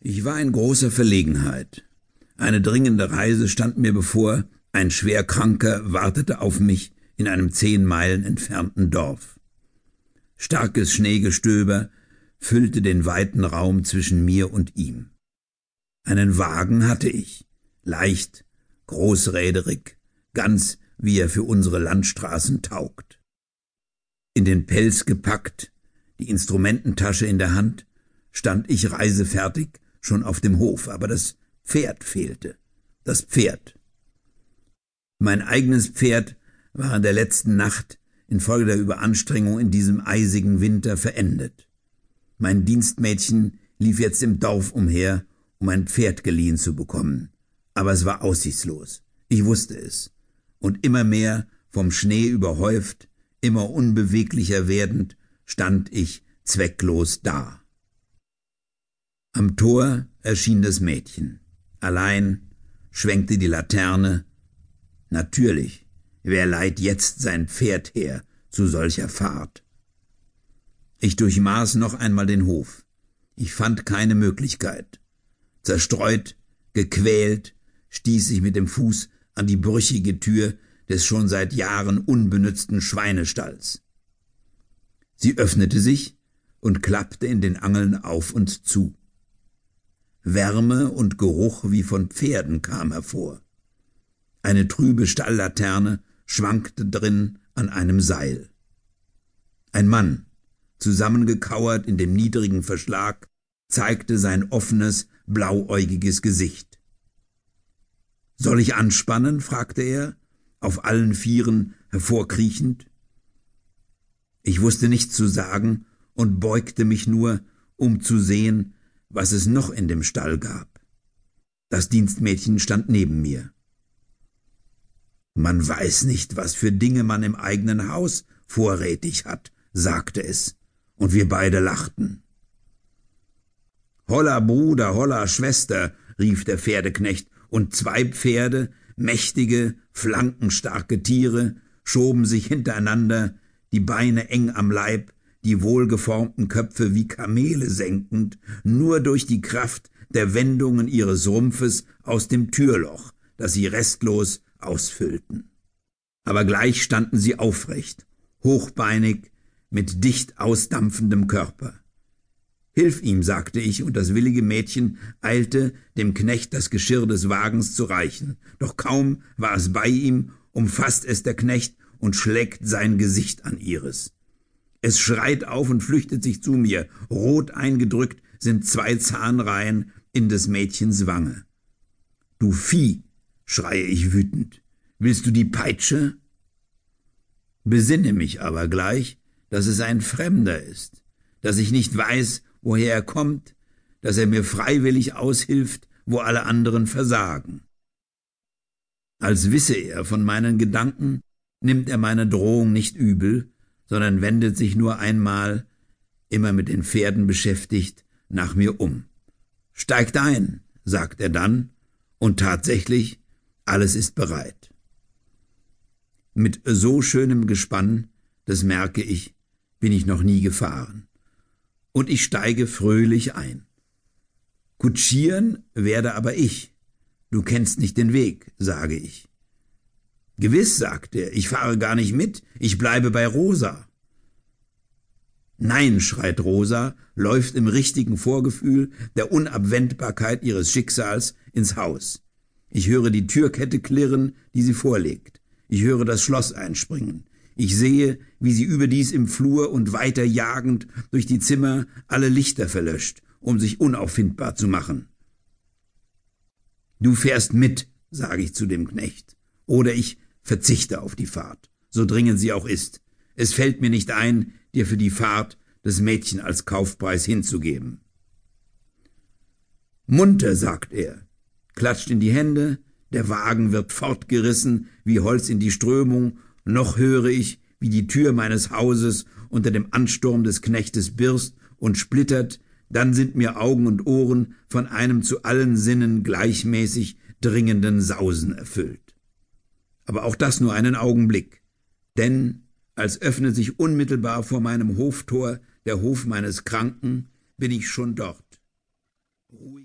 Ich war in großer Verlegenheit. Eine dringende Reise stand mir bevor, ein Schwerkranker wartete auf mich in einem zehn Meilen entfernten Dorf. Starkes Schneegestöber füllte den weiten Raum zwischen mir und ihm. Einen Wagen hatte ich, leicht, großräderig, ganz wie er für unsere Landstraßen taugt. In den Pelz gepackt, die Instrumententasche in der Hand, stand ich reisefertig schon auf dem Hof, aber das Pferd fehlte. Das Pferd. Mein eigenes Pferd war in der letzten Nacht infolge der Überanstrengung in diesem eisigen Winter verendet. Mein Dienstmädchen lief jetzt im Dorf umher, um ein Pferd geliehen zu bekommen. Aber es war aussichtslos. Ich wusste es. Und immer mehr, vom Schnee überhäuft, immer unbeweglicher werdend, stand ich zwecklos da. Am Tor erschien das Mädchen. Allein schwenkte die Laterne. Natürlich, wer leiht jetzt sein Pferd her zu solcher Fahrt? Ich durchmaß noch einmal den Hof. Ich fand keine Möglichkeit. Zerstreut, gequält, stieß ich mit dem Fuß an die brüchige Tür des schon seit Jahren unbenützten Schweinestalls. Sie öffnete sich und klappte in den Angeln auf und zu. Wärme und Geruch wie von Pferden kam hervor. Eine trübe Stalllaterne schwankte drin an einem Seil. Ein Mann, zusammengekauert in dem niedrigen Verschlag, zeigte sein offenes, blauäugiges Gesicht. Soll ich anspannen? fragte er, auf allen Vieren hervorkriechend. Ich wusste nichts zu sagen und beugte mich nur, um zu sehen, was es noch in dem Stall gab. Das Dienstmädchen stand neben mir. Man weiß nicht, was für Dinge man im eigenen Haus vorrätig hat, sagte es, und wir beide lachten. Holla Bruder, holla Schwester, rief der Pferdeknecht, und zwei Pferde, mächtige, flankenstarke Tiere, schoben sich hintereinander, die Beine eng am Leib, die wohlgeformten Köpfe wie Kamele senkend, nur durch die Kraft der Wendungen ihres Rumpfes aus dem Türloch, das sie restlos ausfüllten. Aber gleich standen sie aufrecht, hochbeinig, mit dicht ausdampfendem Körper. Hilf ihm, sagte ich, und das willige Mädchen eilte, dem Knecht das Geschirr des Wagens zu reichen. Doch kaum war es bei ihm, umfasst es der Knecht und schlägt sein Gesicht an ihres. Es schreit auf und flüchtet sich zu mir. Rot eingedrückt sind zwei Zahnreihen in des Mädchens Wange. Du Vieh, schreie ich wütend. Willst du die Peitsche? Besinne mich aber gleich, dass es ein Fremder ist, dass ich nicht weiß, woher er kommt, dass er mir freiwillig aushilft, wo alle anderen versagen. Als wisse er von meinen Gedanken, nimmt er meine Drohung nicht übel, sondern wendet sich nur einmal, immer mit den Pferden beschäftigt, nach mir um. Steigt ein, sagt er dann, und tatsächlich, alles ist bereit. Mit so schönem Gespann, das merke ich, bin ich noch nie gefahren. Und ich steige fröhlich ein. Kutschieren werde aber ich. Du kennst nicht den Weg, sage ich. Gewiss, sagt er, ich fahre gar nicht mit, ich bleibe bei Rosa. Nein, schreit Rosa, läuft im richtigen Vorgefühl der Unabwendbarkeit ihres Schicksals ins Haus. Ich höre die Türkette klirren, die sie vorlegt. Ich höre das Schloss einspringen. Ich sehe, wie sie überdies im Flur und weiter jagend durch die Zimmer alle Lichter verlöscht, um sich unauffindbar zu machen. Du fährst mit, sage ich zu dem Knecht, oder ich verzichte auf die Fahrt, so dringend sie auch ist. Es fällt mir nicht ein, dir für die Fahrt das Mädchen als Kaufpreis hinzugeben. Munter, sagt er, klatscht in die Hände, der Wagen wird fortgerissen wie Holz in die Strömung, noch höre ich, wie die Tür meines Hauses unter dem Ansturm des Knechtes birst und splittert, dann sind mir Augen und Ohren von einem zu allen Sinnen gleichmäßig dringenden Sausen erfüllt aber auch das nur einen Augenblick. Denn als öffne sich unmittelbar vor meinem Hoftor der Hof meines Kranken, bin ich schon dort. Ruhig.